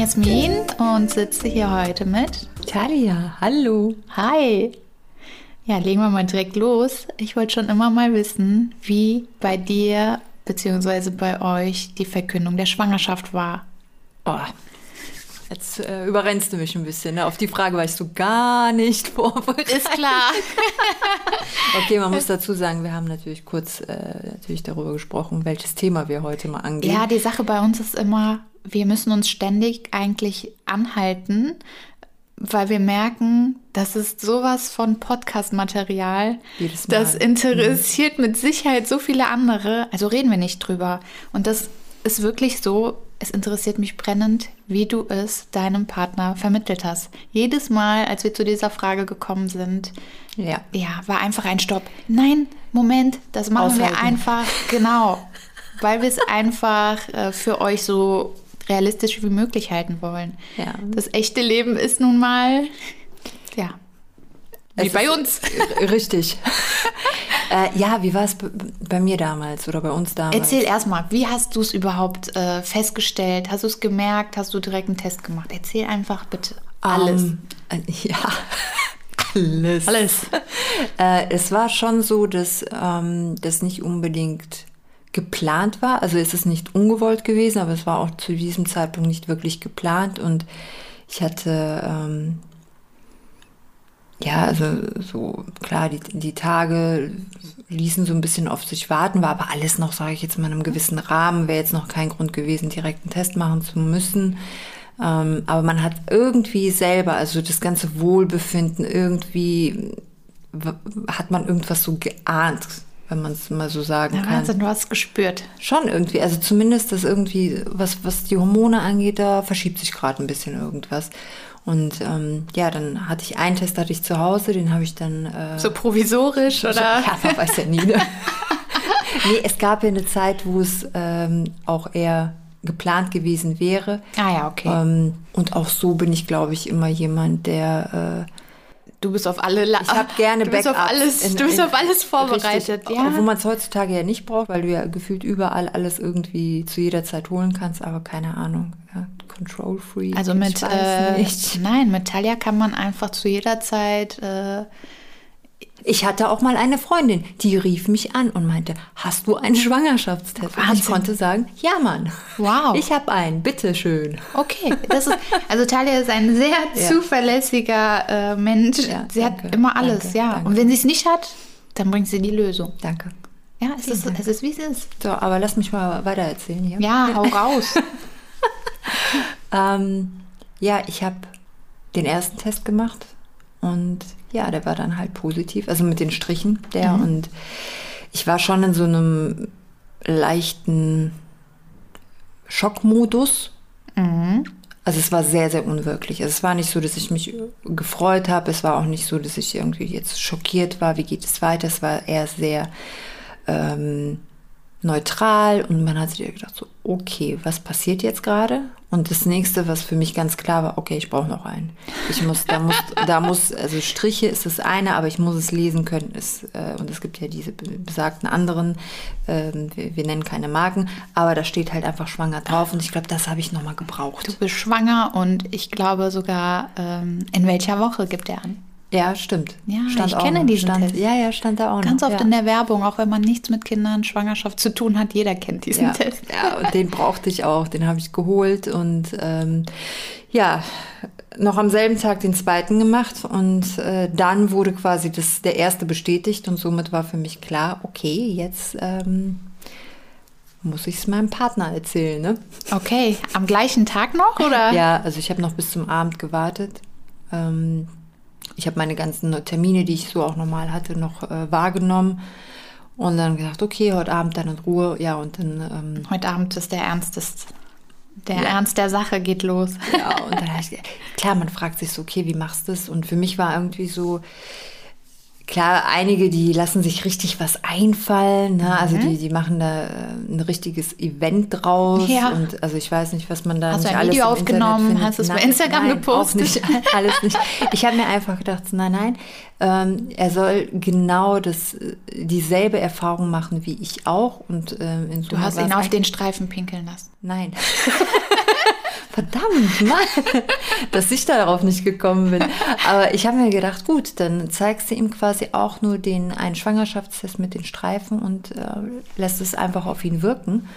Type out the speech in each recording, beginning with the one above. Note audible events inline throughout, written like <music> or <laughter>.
Jasmin und sitze hier heute mit Talia. Hallo. Hi. Ja, legen wir mal direkt los. Ich wollte schon immer mal wissen, wie bei dir bzw. bei euch die Verkündung der Schwangerschaft war. Oh, Jetzt äh, überrennst du mich ein bisschen. Ne? Auf die Frage weißt du gar nicht <laughs> vorbereitet. Ist klar. <laughs> okay, man muss dazu sagen, wir haben natürlich kurz äh, natürlich darüber gesprochen, welches Thema wir heute mal angehen. Ja, die Sache bei uns ist immer, wir müssen uns ständig eigentlich anhalten, weil wir merken, das ist sowas von Podcast-Material. Das interessiert mhm. mit Sicherheit so viele andere. Also reden wir nicht drüber. Und das ist wirklich so, es interessiert mich brennend, wie du es deinem Partner vermittelt hast. Jedes Mal, als wir zu dieser Frage gekommen sind, ja, ja war einfach ein Stopp. Nein, Moment, das machen Aushalten. wir einfach, genau, weil wir es einfach äh, für euch so realistisch wie möglich halten wollen. Ja. Das echte Leben ist nun mal, ja, wie es bei uns. Richtig. <laughs> äh, ja, wie war es bei mir damals oder bei uns damals? Erzähl erstmal, wie hast du es überhaupt äh, festgestellt? Hast du es gemerkt? Hast du direkt einen Test gemacht? Erzähl einfach bitte alles. Um, äh, ja. <laughs> alles. Alles. äh, es war schon so, dass ähm, das nicht unbedingt geplant war. Also es ist nicht ungewollt gewesen, aber es war auch zu diesem Zeitpunkt nicht wirklich geplant und ich hatte ähm, ja, also so klar, die, die Tage ließen so ein bisschen auf sich warten, war aber alles noch, sage ich jetzt mal, in einem gewissen Rahmen. Wäre jetzt noch kein Grund gewesen, direkt einen Test machen zu müssen. Ähm, aber man hat irgendwie selber, also das ganze Wohlbefinden, irgendwie hat man irgendwas so geahnt, wenn man es mal so sagen ja, kann. Wahnsinn, du hast gespürt. Schon irgendwie, also zumindest das irgendwie, was, was die Hormone angeht, da verschiebt sich gerade ein bisschen irgendwas. Und ähm, ja, dann hatte ich einen Test hatte ich zu Hause, den habe ich dann. Äh, so provisorisch, oder? <laughs> Ja, man weiß ja nie. Ne? <laughs> nee, es gab ja eine Zeit, wo es ähm, auch eher geplant gewesen wäre. Ah ja, okay. Ähm, und auch so bin ich, glaube ich, immer jemand, der äh, Du bist auf alle La Ich habe <laughs> gerne du bist Backups. Auf alles, in, du bist auf alles vorbereitet, richtig, ja. Wo man es heutzutage ja nicht braucht, weil du ja gefühlt überall alles irgendwie zu jeder Zeit holen kannst, aber keine Ahnung. Ja, Control Free. Also mit äh, nein, mit Talia kann man einfach zu jeder Zeit äh, ich hatte auch mal eine Freundin, die rief mich an und meinte, hast du einen Schwangerschaftstest? Und ich konnte sagen, ja Mann. Wow. Ich habe einen, bitteschön. Okay, das ist, also Talia ist ein sehr <laughs> ja. zuverlässiger äh, Mensch. Ja, sie danke, hat immer alles, danke, ja. Danke. Und wenn sie es nicht hat, dann bringt sie die Lösung. Danke. Ja, es ist, es ist, wie es ist. So, aber lass mich mal weiter erzählen hier. Ja, hau <laughs> raus. ähm, ja, ich habe den ersten Test gemacht und ja, der war dann halt positiv, also mit den Strichen, der. Mhm. Und ich war schon in so einem leichten Schockmodus. Mhm. Also es war sehr, sehr unwirklich. Also es war nicht so, dass ich mich gefreut habe. Es war auch nicht so, dass ich irgendwie jetzt schockiert war, wie geht es weiter. Es war eher sehr ähm, neutral und man hat sich gedacht, so, okay, was passiert jetzt gerade? Und das nächste, was für mich ganz klar war, okay, ich brauche noch einen. Ich muss, da muss, da muss, also Striche ist das eine, aber ich muss es lesen können. Ist, äh, und es gibt ja diese besagten anderen, äh, wir, wir, nennen keine Marken, aber da steht halt einfach schwanger drauf und ich glaube, das habe ich nochmal gebraucht. Du bist schwanger und ich glaube sogar, ähm, in welcher Woche gibt er an? Ja, stimmt. Ja, stand ich kenne diesen stand, Test. Ja, ja, stand da auch Ganz noch. oft ja. in der Werbung, auch wenn man nichts mit Kindern, Schwangerschaft zu tun hat, jeder kennt diesen ja. Test. Ja, und den brauchte ich auch, den habe ich geholt und ähm, ja, noch am selben Tag den zweiten gemacht und äh, dann wurde quasi das, der erste bestätigt und somit war für mich klar, okay, jetzt ähm, muss ich es meinem Partner erzählen, ne? Okay, am gleichen Tag noch, oder? Ja, also ich habe noch bis zum Abend gewartet. Ähm, ich habe meine ganzen Termine, die ich so auch normal hatte, noch äh, wahrgenommen. Und dann gedacht, okay, heute Abend dann in Ruhe. Ja, und dann. Ähm, heute Abend ist der Ernst des, der ja. Ernst der Sache geht los. Ja, und dann ich, klar, man fragt sich so, okay, wie machst du das? Und für mich war irgendwie so, Klar, einige, die lassen sich richtig was einfallen. Ne? Also mhm. die, die machen da äh, ein richtiges Event draus. Ja. Und also ich weiß nicht, was man da hast nicht du ein alles Video aufgenommen, hast du es bei Instagram nein, gepostet? Nicht, <laughs> alles nicht. Ich habe mir einfach gedacht, nein, nein, ähm, er soll genau das, dieselbe Erfahrung machen wie ich auch. Und, ähm, du hast ihn auf den Streifen pinkeln lassen. Nein. <laughs> verdammt, Mann, <laughs> dass ich darauf nicht gekommen bin. Aber ich habe mir gedacht, gut, dann zeigst du ihm quasi auch nur den einen Schwangerschaftstest mit den Streifen und äh, lässt es einfach auf ihn wirken.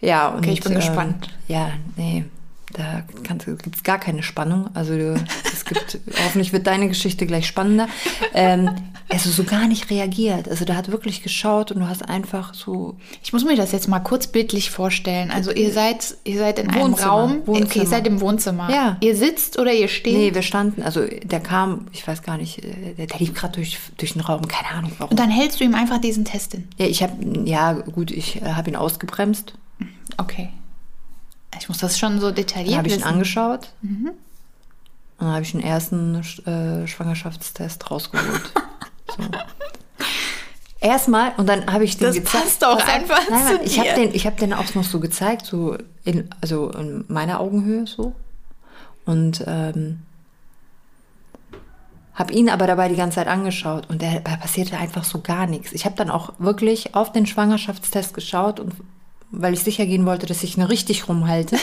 Ja, und, okay, ich bin ähm, gespannt. Ja, nee, da gibt es gar keine Spannung. Also es gibt, <laughs> hoffentlich wird deine Geschichte gleich spannender. Ähm, also so gar nicht reagiert. Also der hat wirklich geschaut und du hast einfach so. Ich muss mir das jetzt mal kurz bildlich vorstellen. Also ihr seid, ihr seid in Wohnzimmer, einem Raum. Wohnzimmer. Okay, ihr seid im Wohnzimmer. Ja. Ihr sitzt oder ihr steht? Nee, wir standen, also der kam, ich weiß gar nicht, äh, der, der lief gerade durch, durch den Raum, keine Ahnung warum. Und dann hältst du ihm einfach diesen Test in? Ja, ich habe, ja gut, ich äh, habe ihn ausgebremst. Okay. Ich muss das schon so detailliert Dann habe ich ihn angeschaut. Mhm. Und dann habe ich den ersten äh, Schwangerschaftstest rausgeholt. <laughs> so. Erstmal und dann habe ich den das gezeigt. Das passt auch einfach nein, nein, ich habe den, ich habe den auch noch so gezeigt, so in, also in meiner Augenhöhe so und ähm, habe ihn aber dabei die ganze Zeit angeschaut und da passierte einfach so gar nichts. Ich habe dann auch wirklich auf den Schwangerschaftstest geschaut und weil ich sicher gehen wollte, dass ich ihn richtig rumhalte,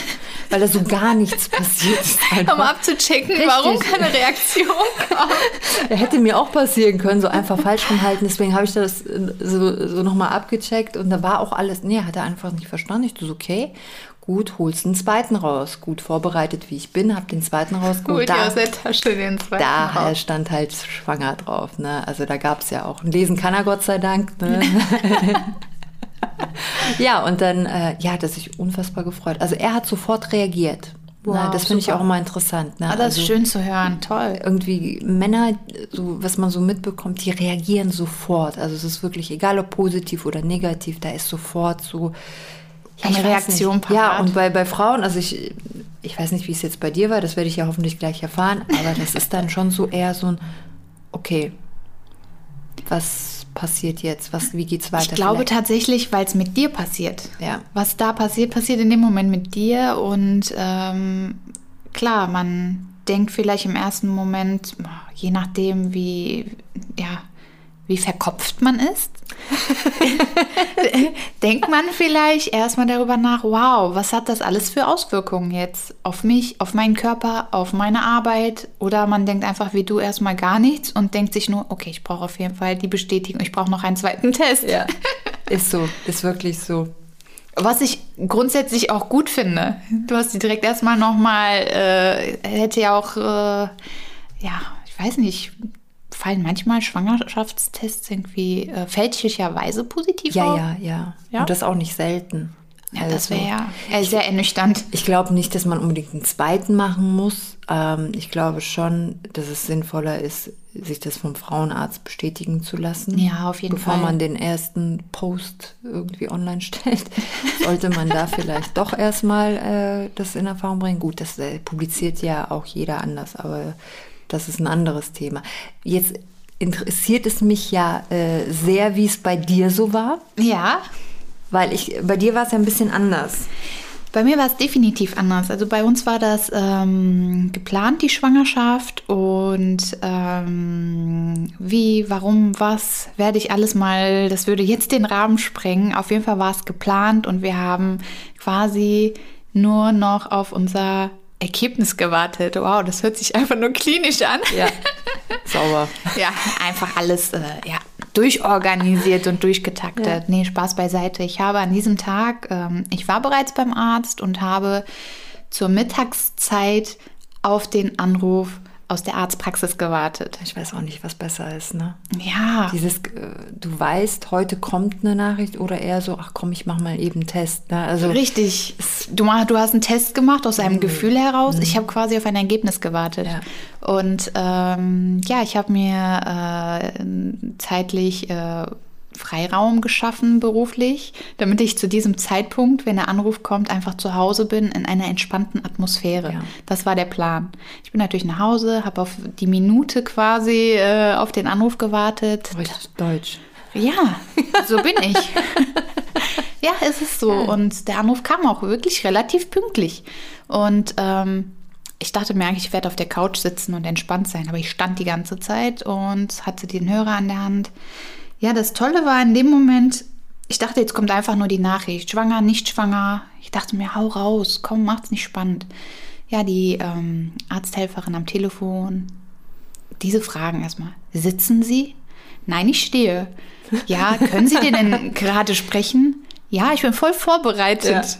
weil da so gar nichts <laughs> passiert ist. Um abzuchecken, richtig. warum keine Reaktion kam. <laughs> er hätte mir auch passieren können, so einfach falsch rumhalten. Deswegen habe ich das so, so nochmal abgecheckt und da war auch alles, nee, hat er einfach nicht verstanden. Ich dachte, okay, gut, holst den zweiten raus. Gut vorbereitet, wie ich bin, habe den zweiten rausgeholt. Gut, da, aus der Tasche den zweiten Da raus. stand halt schwanger drauf. Ne? Also da gab es ja auch, lesen kann er Gott sei Dank. Ne? <laughs> ja, und dann äh, ja, hat er sich unfassbar gefreut. Also er hat sofort reagiert. Wow, Na, das finde ich auch immer interessant. Ne? Ah, das also, ist schön zu hören, toll. Irgendwie Männer, so, was man so mitbekommt, die reagieren sofort. Also es ist wirklich egal, ob positiv oder negativ, da ist sofort so ja, eine Reaktion parat. Ja, und bei, bei Frauen, also ich, ich weiß nicht, wie es jetzt bei dir war, das werde ich ja hoffentlich gleich erfahren, aber das ist dann schon so eher so ein, okay, was passiert jetzt? Was, wie geht's weiter? Ich glaube vielleicht? tatsächlich, weil es mit dir passiert. Ja. Was da passiert, passiert in dem Moment mit dir. Und ähm, klar, man denkt vielleicht im ersten Moment, je nachdem, wie, ja, wie verkopft man ist, <laughs> denkt man vielleicht erstmal darüber nach, wow, was hat das alles für Auswirkungen jetzt auf mich, auf meinen Körper, auf meine Arbeit? Oder man denkt einfach wie du erstmal gar nichts und denkt sich nur, okay, ich brauche auf jeden Fall die Bestätigung, ich brauche noch einen zweiten Test. Ja, ist so, ist wirklich so. Was ich grundsätzlich auch gut finde. Du hast sie direkt erstmal nochmal, äh, hätte ja auch, äh, ja, ich weiß nicht, fallen manchmal Schwangerschaftstests irgendwie äh, fälschlicherweise positiv ja, auf? Ja, ja, ja. Und das auch nicht selten. Ja, also, das wäre ja äh, sehr ernüchternd. Ich glaube nicht, dass man unbedingt einen zweiten machen muss. Ähm, ich glaube schon, dass es sinnvoller ist, sich das vom Frauenarzt bestätigen zu lassen. Ja, auf jeden bevor Fall. Bevor man den ersten Post irgendwie online stellt, <laughs> sollte man da vielleicht doch erstmal äh, das in Erfahrung bringen. Gut, das äh, publiziert ja auch jeder anders, aber das ist ein anderes Thema. Jetzt interessiert es mich ja äh, sehr, wie es bei dir so war. Ja. Weil ich, bei dir war es ja ein bisschen anders. Bei mir war es definitiv anders. Also bei uns war das ähm, geplant, die Schwangerschaft und ähm, wie, warum, was, werde ich alles mal, das würde jetzt den Rahmen sprengen. Auf jeden Fall war es geplant und wir haben quasi nur noch auf unser Ergebnis gewartet. Wow, das hört sich einfach nur klinisch an. Ja, <laughs> sauber. ja, einfach alles äh, ja, durchorganisiert und durchgetaktet. Ja. Nee, Spaß beiseite. Ich habe an diesem Tag, ähm, ich war bereits beim Arzt und habe zur Mittagszeit auf den Anruf aus der Arztpraxis gewartet. Ich weiß auch nicht, was besser ist, ne? Ja. Dieses, äh, du weißt, heute kommt eine Nachricht oder eher so, ach komm, ich mach mal eben einen Test. Ne? Also Richtig. Du, du hast einen Test gemacht aus einem mhm. Gefühl heraus. Mhm. Ich habe quasi auf ein Ergebnis gewartet. Ja. Und ähm, ja, ich habe mir äh, zeitlich äh, Freiraum geschaffen beruflich, damit ich zu diesem Zeitpunkt, wenn der Anruf kommt, einfach zu Hause bin in einer entspannten Atmosphäre. Ja. Das war der Plan. Ich bin natürlich nach Hause, habe auf die Minute quasi äh, auf den Anruf gewartet. Richtig deutsch. Ja, so bin ich. <laughs> ja, es ist so. Und der Anruf kam auch wirklich relativ pünktlich. Und ähm, ich dachte mir eigentlich, ich werde auf der Couch sitzen und entspannt sein, aber ich stand die ganze Zeit und hatte den Hörer an der Hand. Ja, das Tolle war in dem Moment, ich dachte, jetzt kommt einfach nur die Nachricht, schwanger, nicht schwanger. Ich dachte mir, hau raus, komm, macht's nicht spannend. ja, die ähm, Arzthelferin am Telefon, diese Fragen erstmal. Sitzen Sie? Nein, ich stehe. Ja, können Sie denn <laughs> gerade sprechen? Ja, ich bin voll vorbereitet.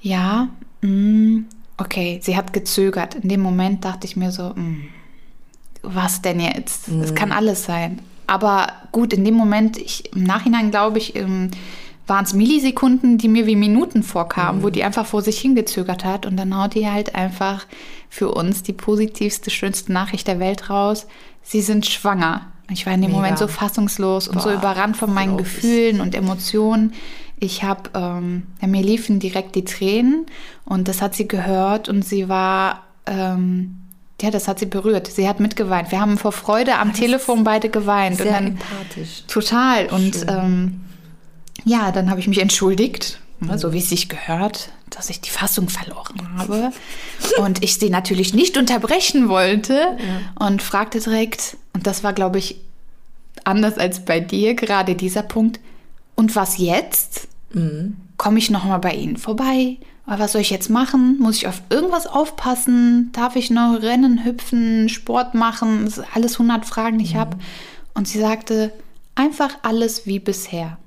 Ja, ja mm, okay, sie hat gezögert. In dem Moment dachte ich mir so, mm, was denn jetzt? Es mhm. kann alles sein. Aber gut, in dem Moment, ich, im Nachhinein glaube ich, ähm, waren es Millisekunden, die mir wie Minuten vorkamen, mhm. wo die einfach vor sich hingezögert hat. Und dann haut die halt einfach für uns die positivste, schönste Nachricht der Welt raus. Sie sind schwanger. Ich war in dem Mega. Moment so fassungslos und Boah, so überrannt von meinen Gefühlen und Emotionen. Ich habe, ähm, ja, mir liefen direkt die Tränen und das hat sie gehört und sie war, ähm, ja, das hat sie berührt. Sie hat mitgeweint. Wir haben vor Freude am das Telefon beide geweint. Sehr und dann, empathisch. Total. Und ähm, ja, dann habe ich mich entschuldigt, mhm. so wie es sich gehört, dass ich die Fassung verloren habe. und ich sie natürlich nicht unterbrechen wollte ja. und fragte direkt, und das war, glaube ich, anders als bei dir, gerade dieser Punkt, und was jetzt? Mhm. Komme ich nochmal bei Ihnen vorbei? Was soll ich jetzt machen? Muss ich auf irgendwas aufpassen? Darf ich noch rennen, hüpfen, Sport machen? Das sind alles 100 Fragen, die ich mhm. habe. Und sie sagte, einfach alles wie bisher.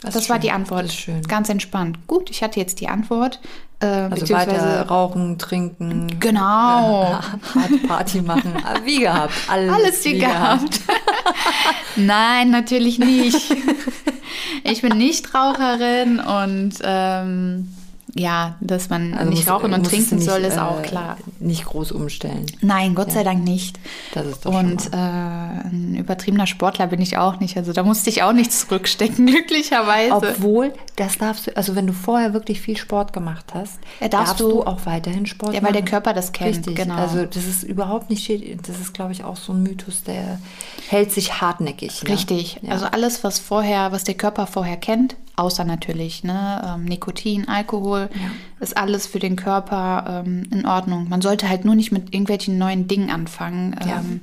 Das, das war die Antwort. Schön. Ganz entspannt. Gut, ich hatte jetzt die Antwort. Äh, also weiter rauchen, trinken. Genau. Äh, Party machen. <laughs> Wie gehabt. Alles, alles wie, wie gehabt. gehabt. <laughs> Nein, natürlich nicht. <laughs> Ich bin nicht Raucherin und ähm, ja, dass man also nicht rauchen und trinken soll, ist auch äh, klar. Nicht groß umstellen. Nein, Gott ja. sei Dank nicht. Das ist doch Und äh, ein übertriebener Sportler bin ich auch nicht. Also da musste ich auch nichts zurückstecken, <laughs> glücklicherweise. Obwohl, das darfst du, also wenn du vorher wirklich viel Sport gemacht hast, ja, darfst, darfst du, du, auch weiterhin Sport machen. Ja, weil der Körper das kennt. Richtig, genau. Also das ist überhaupt nicht, das ist glaube ich auch so ein Mythos, der hält sich hartnäckig. Ne? Richtig. Also alles, was vorher, was der Körper vorher kennt, außer natürlich ne, ähm, Nikotin, Alkohol, ja. ist alles für den Körper ähm, in Ordnung. Man sollte halt nur nicht mit irgendwelchen neuen Dingen anfangen. Ja, ähm,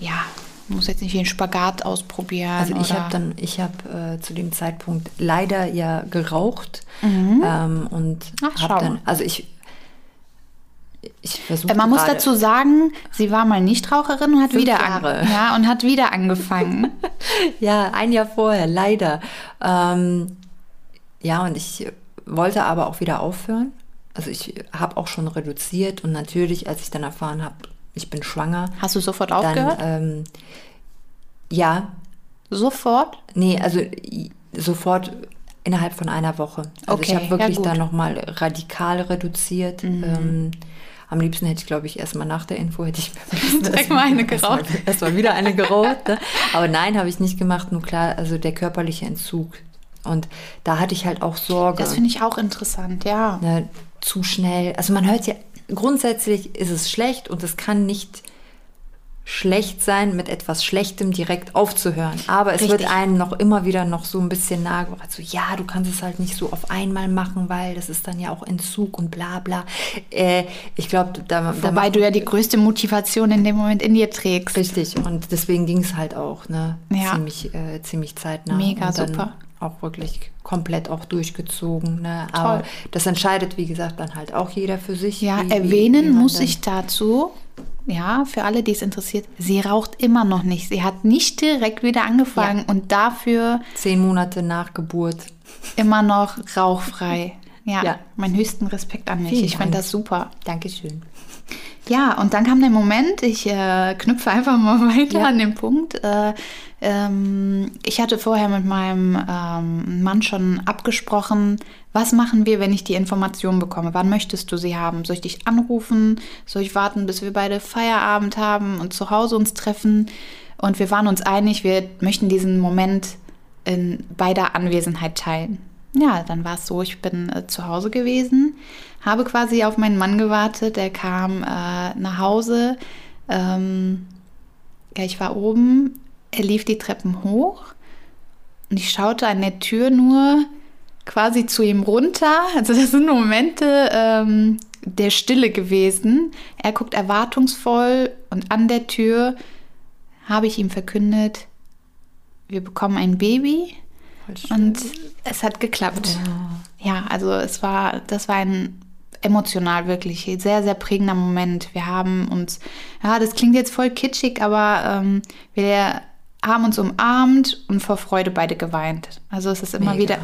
ja muss jetzt nicht wie ein Spagat ausprobieren. Also ich habe dann, ich habe äh, zu dem Zeitpunkt leider ja geraucht mhm. ähm, und habe dann, also ich ich versuche. Man muss dazu sagen, sie war mal Nichtraucherin und hat wieder Jahre. An, ja und hat wieder angefangen. <laughs> ja, ein Jahr vorher, leider. Ähm, ja, und ich wollte aber auch wieder aufhören. Also ich habe auch schon reduziert und natürlich, als ich dann erfahren habe, ich bin schwanger. Hast du sofort dann, aufgehört? Ähm, ja. Sofort? Nee, also sofort innerhalb von einer Woche. Also okay, ich habe wirklich ja, dann nochmal radikal reduziert. Mhm. Ähm, am liebsten hätte ich, glaube ich, erstmal nach der Info hätte ich mir <laughs> direkt mal eine geraucht. Erstmal, erstmal wieder eine geraucht. Ne? Aber nein, habe ich nicht gemacht. Nur klar, also der körperliche Entzug. Und da hatte ich halt auch Sorge. Das finde ich auch interessant, ja. Ne, zu schnell. Also man hört ja, grundsätzlich ist es schlecht und es kann nicht schlecht sein, mit etwas Schlechtem direkt aufzuhören. Aber es Richtig. wird einem noch immer wieder noch so ein bisschen nahegebracht. So, ja, du kannst es halt nicht so auf einmal machen, weil das ist dann ja auch Entzug und bla bla. Äh, ich glaube, da, Wobei du ja die größte Motivation in dem Moment in dir trägst. Richtig. Und deswegen ging es halt auch, ne? Ja. Ziemlich, äh, ziemlich zeitnah. Mega super. Auch wirklich komplett auch durchgezogen. Ne? Aber das entscheidet, wie gesagt, dann halt auch jeder für sich. Ja, wie, erwähnen wie muss ich dazu, ja, für alle, die es interessiert, sie raucht immer noch nicht. Sie hat nicht direkt wieder angefangen ja. und dafür. Zehn Monate nach Geburt. Immer noch rauchfrei. <laughs> Ja, ja. mein höchsten Respekt an mich. Vielen ich finde das super. Dankeschön. Ja, und dann kam der Moment, ich äh, knüpfe einfach mal <laughs> weiter ja. an den Punkt. Äh, ähm, ich hatte vorher mit meinem ähm, Mann schon abgesprochen, was machen wir, wenn ich die Information bekomme? Wann möchtest du sie haben? Soll ich dich anrufen? Soll ich warten, bis wir beide Feierabend haben und zu Hause uns treffen? Und wir waren uns einig, wir möchten diesen Moment in beider Anwesenheit teilen. Ja, dann war es so, ich bin äh, zu Hause gewesen, habe quasi auf meinen Mann gewartet, der kam äh, nach Hause. Ähm, ja, ich war oben, er lief die Treppen hoch und ich schaute an der Tür nur quasi zu ihm runter. Also das sind Momente ähm, der Stille gewesen. Er guckt erwartungsvoll und an der Tür habe ich ihm verkündet, wir bekommen ein Baby und es hat geklappt. Ja. ja, also es war, das war ein emotional wirklich sehr, sehr prägender Moment. Wir haben uns, ja, das klingt jetzt voll kitschig, aber ähm, wir haben uns umarmt und vor Freude beide geweint. Also es ist immer Mega. wieder.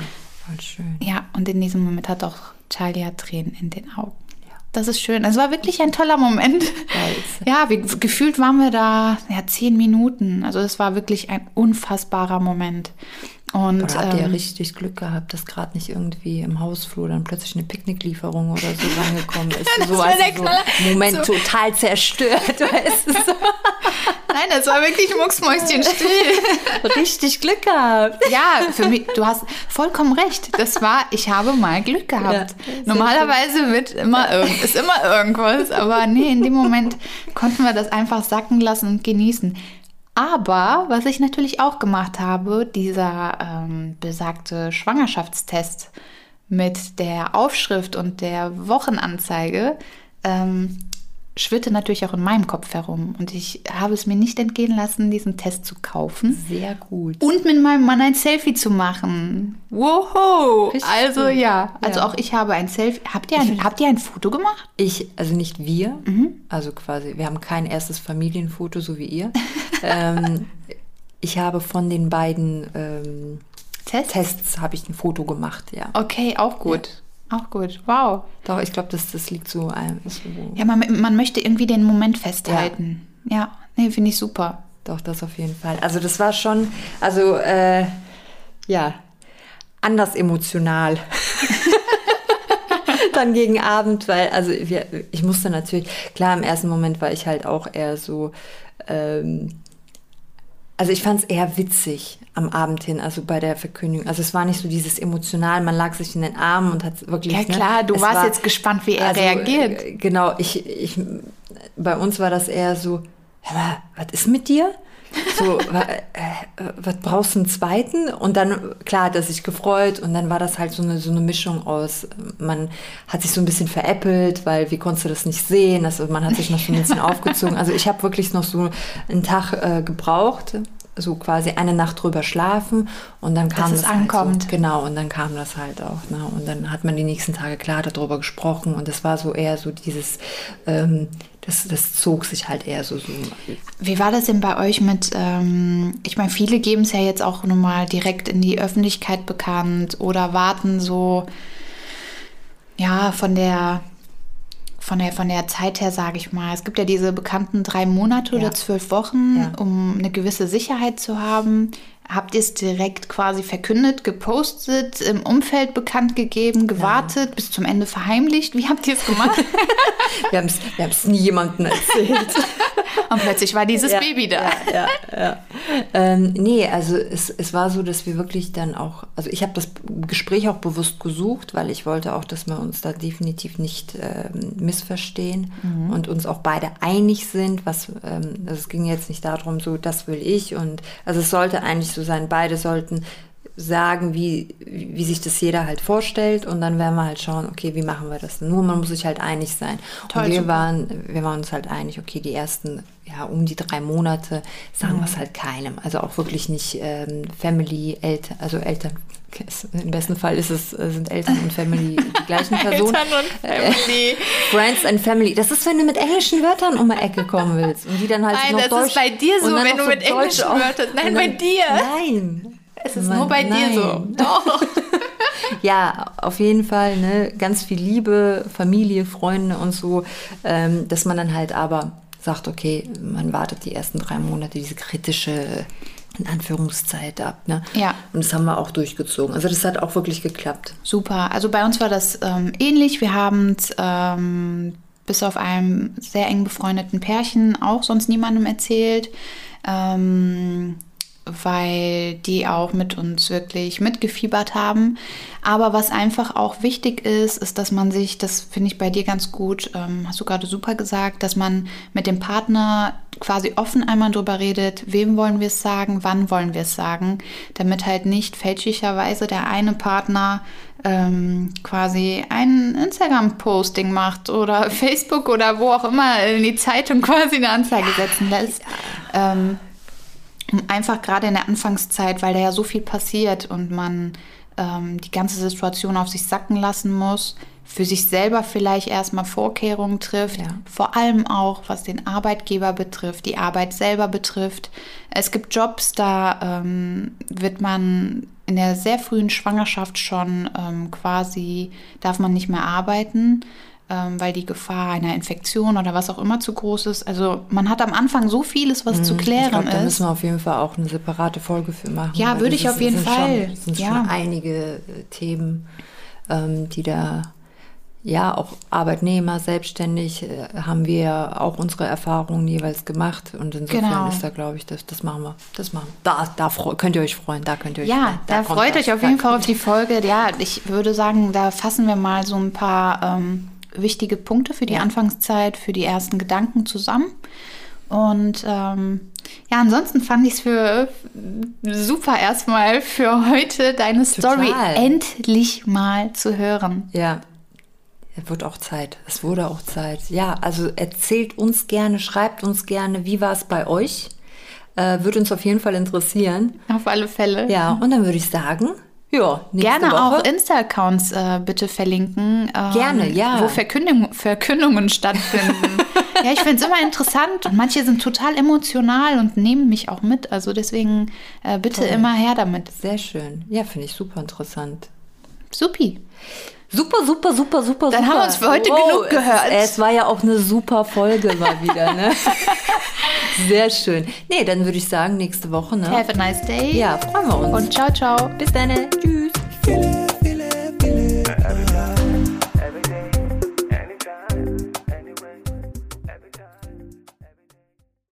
Voll schön. Ja, und in diesem Moment hat auch Charlie Tränen in den Augen. Das ist schön. Es war wirklich ein toller Moment. Ja, wie, gefühlt waren wir da ja, zehn Minuten. Also es war wirklich ein unfassbarer Moment. Und da habt ihr ja ähm, richtig Glück gehabt, dass gerade nicht irgendwie im Hausflur dann plötzlich eine Picknicklieferung oder so <laughs> rangekommen ist. so, also so Moment so. total zerstört, <laughs> weißt du so. Nein, das war wirklich mucksmäuschenstill. <laughs> richtig Glück gehabt. Ja, für mich, du hast vollkommen recht. Das war, ich habe mal Glück gehabt. Ja, Normalerweise wird immer irgend, ist immer irgendwas, aber nee, in dem Moment konnten wir das einfach sacken lassen und genießen. Aber was ich natürlich auch gemacht habe, dieser ähm, besagte Schwangerschaftstest mit der Aufschrift und der Wochenanzeige, ähm, schwirrte natürlich auch in meinem Kopf herum. Und ich habe es mir nicht entgehen lassen, diesen Test zu kaufen. Sehr gut. Und mit meinem Mann ein Selfie zu machen. Wow! also ja, also ja. auch ich habe ein Selfie. Habt ihr ein, habt ihr ein Foto gemacht? Ich, also nicht wir. Mhm. Also quasi, wir haben kein erstes Familienfoto, so wie ihr. <laughs> ähm, ich habe von den beiden ähm, Tests, Tests habe ich ein Foto gemacht, ja. Okay, auch gut. Ja. Auch gut. Wow. Doch, ich glaube, das, das liegt so. Ähm, ja, man, man möchte irgendwie den Moment festhalten. Ja, ja. nee, finde ich super. Doch, das auf jeden Fall. Also, das war schon, also, äh, ja, anders emotional. <laughs> dann gegen Abend, weil, also, wir, ich musste natürlich, klar, im ersten Moment war ich halt auch eher so, ähm, also ich fand es eher witzig am Abend hin, also bei der Verkündigung. Also es war nicht so dieses emotional, man lag sich in den Armen und hat wirklich. Ja ne, klar, ne, du warst war, jetzt gespannt, wie er also, reagiert. Äh, genau, ich, ich, bei uns war das eher so, was ist mit dir? So, äh, was brauchst du einen zweiten? Und dann, klar, hat er sich gefreut und dann war das halt so eine, so eine Mischung aus, man hat sich so ein bisschen veräppelt, weil wie konntest du das nicht sehen? Also man hat sich noch so ein bisschen <laughs> aufgezogen. Also ich habe wirklich noch so einen Tag äh, gebraucht, so quasi eine Nacht drüber schlafen und dann kam das es ankommt. Halt so, genau, und dann kam das halt auch. Ne? Und dann hat man die nächsten Tage klar darüber gesprochen und es war so eher so dieses, ähm, das, das zog sich halt eher so, so. Wie war das denn bei euch mit, ähm, ich meine, viele geben es ja jetzt auch nochmal direkt in die Öffentlichkeit bekannt oder warten so, ja, von der von der, von der Zeit her, sage ich mal. Es gibt ja diese bekannten drei Monate ja. oder zwölf Wochen, ja. um eine gewisse Sicherheit zu haben. Habt ihr es direkt quasi verkündet, gepostet, im Umfeld bekannt gegeben, gewartet, ja. bis zum Ende verheimlicht? Wie habt ihr es gemacht? <laughs> wir haben es nie jemandem erzählt. <laughs> Und plötzlich war dieses ja, Baby da. Ja, ja. Ähm, nee, also es, es war so, dass wir wirklich dann auch, also ich habe das Gespräch auch bewusst gesucht, weil ich wollte auch, dass wir uns da definitiv nicht ähm, missverstehen mhm. und uns auch beide einig sind, was, ähm, also es ging jetzt nicht darum, so, das will ich und, also es sollte eigentlich so sein, beide sollten sagen, wie, wie sich das jeder halt vorstellt und dann werden wir halt schauen, okay, wie machen wir das? Nur man muss sich halt einig sein. Toll, und wir waren, wir waren uns halt einig, okay, die ersten, ja, um die drei Monate sagen mhm. wir es halt keinem. Also auch wirklich nicht ähm, Family, Eltern, also Eltern. Im besten Fall ist es, äh, sind Eltern und Family die <laughs> gleichen Personen. Eltern und Family. Äh, Friends and Family. Das ist, wenn du mit englischen Wörtern um die Ecke kommen willst. Und die dann halt Nein, noch das Deutsch, ist bei dir so, wenn du mit englischen Wörtern. Nein, dann, bei dir. Nein. Es ist Man, nur bei nein. dir so. <laughs> Doch. ja, auf jeden Fall, ne? Ganz viel Liebe, Familie, Freunde und so, ähm, dass man dann halt aber sagt, okay, man wartet die ersten drei Monate, diese kritische in Anführungszeit ab. Ne? Ja. Und das haben wir auch durchgezogen. Also das hat auch wirklich geklappt. Super. Also bei uns war das ähm, ähnlich. Wir haben es ähm, bis auf einem sehr eng befreundeten Pärchen auch sonst niemandem erzählt. Ähm, weil die auch mit uns wirklich mitgefiebert haben. Aber was einfach auch wichtig ist, ist, dass man sich, das finde ich bei dir ganz gut, ähm, hast du gerade super gesagt, dass man mit dem Partner quasi offen einmal drüber redet, wem wollen wir es sagen, wann wollen wir es sagen, damit halt nicht fälschlicherweise der eine Partner ähm, quasi ein Instagram-Posting macht oder <laughs> Facebook oder wo auch immer in die Zeitung quasi eine Anzeige setzen lässt. Ähm, einfach gerade in der Anfangszeit, weil da ja so viel passiert und man ähm, die ganze Situation auf sich sacken lassen muss, für sich selber vielleicht erstmal Vorkehrungen trifft, ja. vor allem auch was den Arbeitgeber betrifft, die Arbeit selber betrifft. Es gibt Jobs, da ähm, wird man in der sehr frühen Schwangerschaft schon ähm, quasi, darf man nicht mehr arbeiten, ähm, weil die Gefahr einer Infektion oder was auch immer zu groß ist. Also man hat am Anfang so vieles, was hm, zu klären ich glaub, ist. Da müssen wir auf jeden Fall auch eine separate Folge für machen. Ja, würde ich auf jeden Fall. Es sind ja. schon einige äh, Themen, ähm, die da ja, auch Arbeitnehmer, selbstständig, äh, haben wir auch unsere Erfahrungen jeweils gemacht. Und insofern genau. ist da, glaube ich, das, das machen wir. Das machen Da, da könnt ihr euch freuen, da könnt ihr euch ja, freuen. Da, da freut euch auf jeden Fall auf die Folge. Ja, ich würde sagen, da fassen wir mal so ein paar ähm, wichtige Punkte für die ja. Anfangszeit, für die ersten Gedanken zusammen. Und ähm, ja, ansonsten fand ich es für super erstmal für heute deine Total. Story endlich mal zu hören. Ja, es wird auch Zeit. Es wurde auch Zeit. Ja, also erzählt uns gerne, schreibt uns gerne, wie war es bei euch? Äh, würde uns auf jeden Fall interessieren. Auf alle Fälle. Ja, und dann würde ich sagen, ja, Gerne Woche. auch Insta-Accounts äh, bitte verlinken. Ähm, Gerne, ja. Wo Verkündung, Verkündungen stattfinden. <laughs> ja, ich finde es immer interessant und manche sind total emotional und nehmen mich auch mit. Also deswegen äh, bitte Toll. immer her damit. Sehr schön. Ja, finde ich super interessant. Supi. Super, super, super, super, Dann super. haben wir uns für heute wow, genug gehört. Es, es, war ja auch eine super Folge mal wieder, ne? <laughs> Sehr schön. Nee, dann würde ich sagen, nächste Woche, ne? Have a nice day. Ja, freuen wir uns. Und ciao, ciao. Bis dann. Tschüss.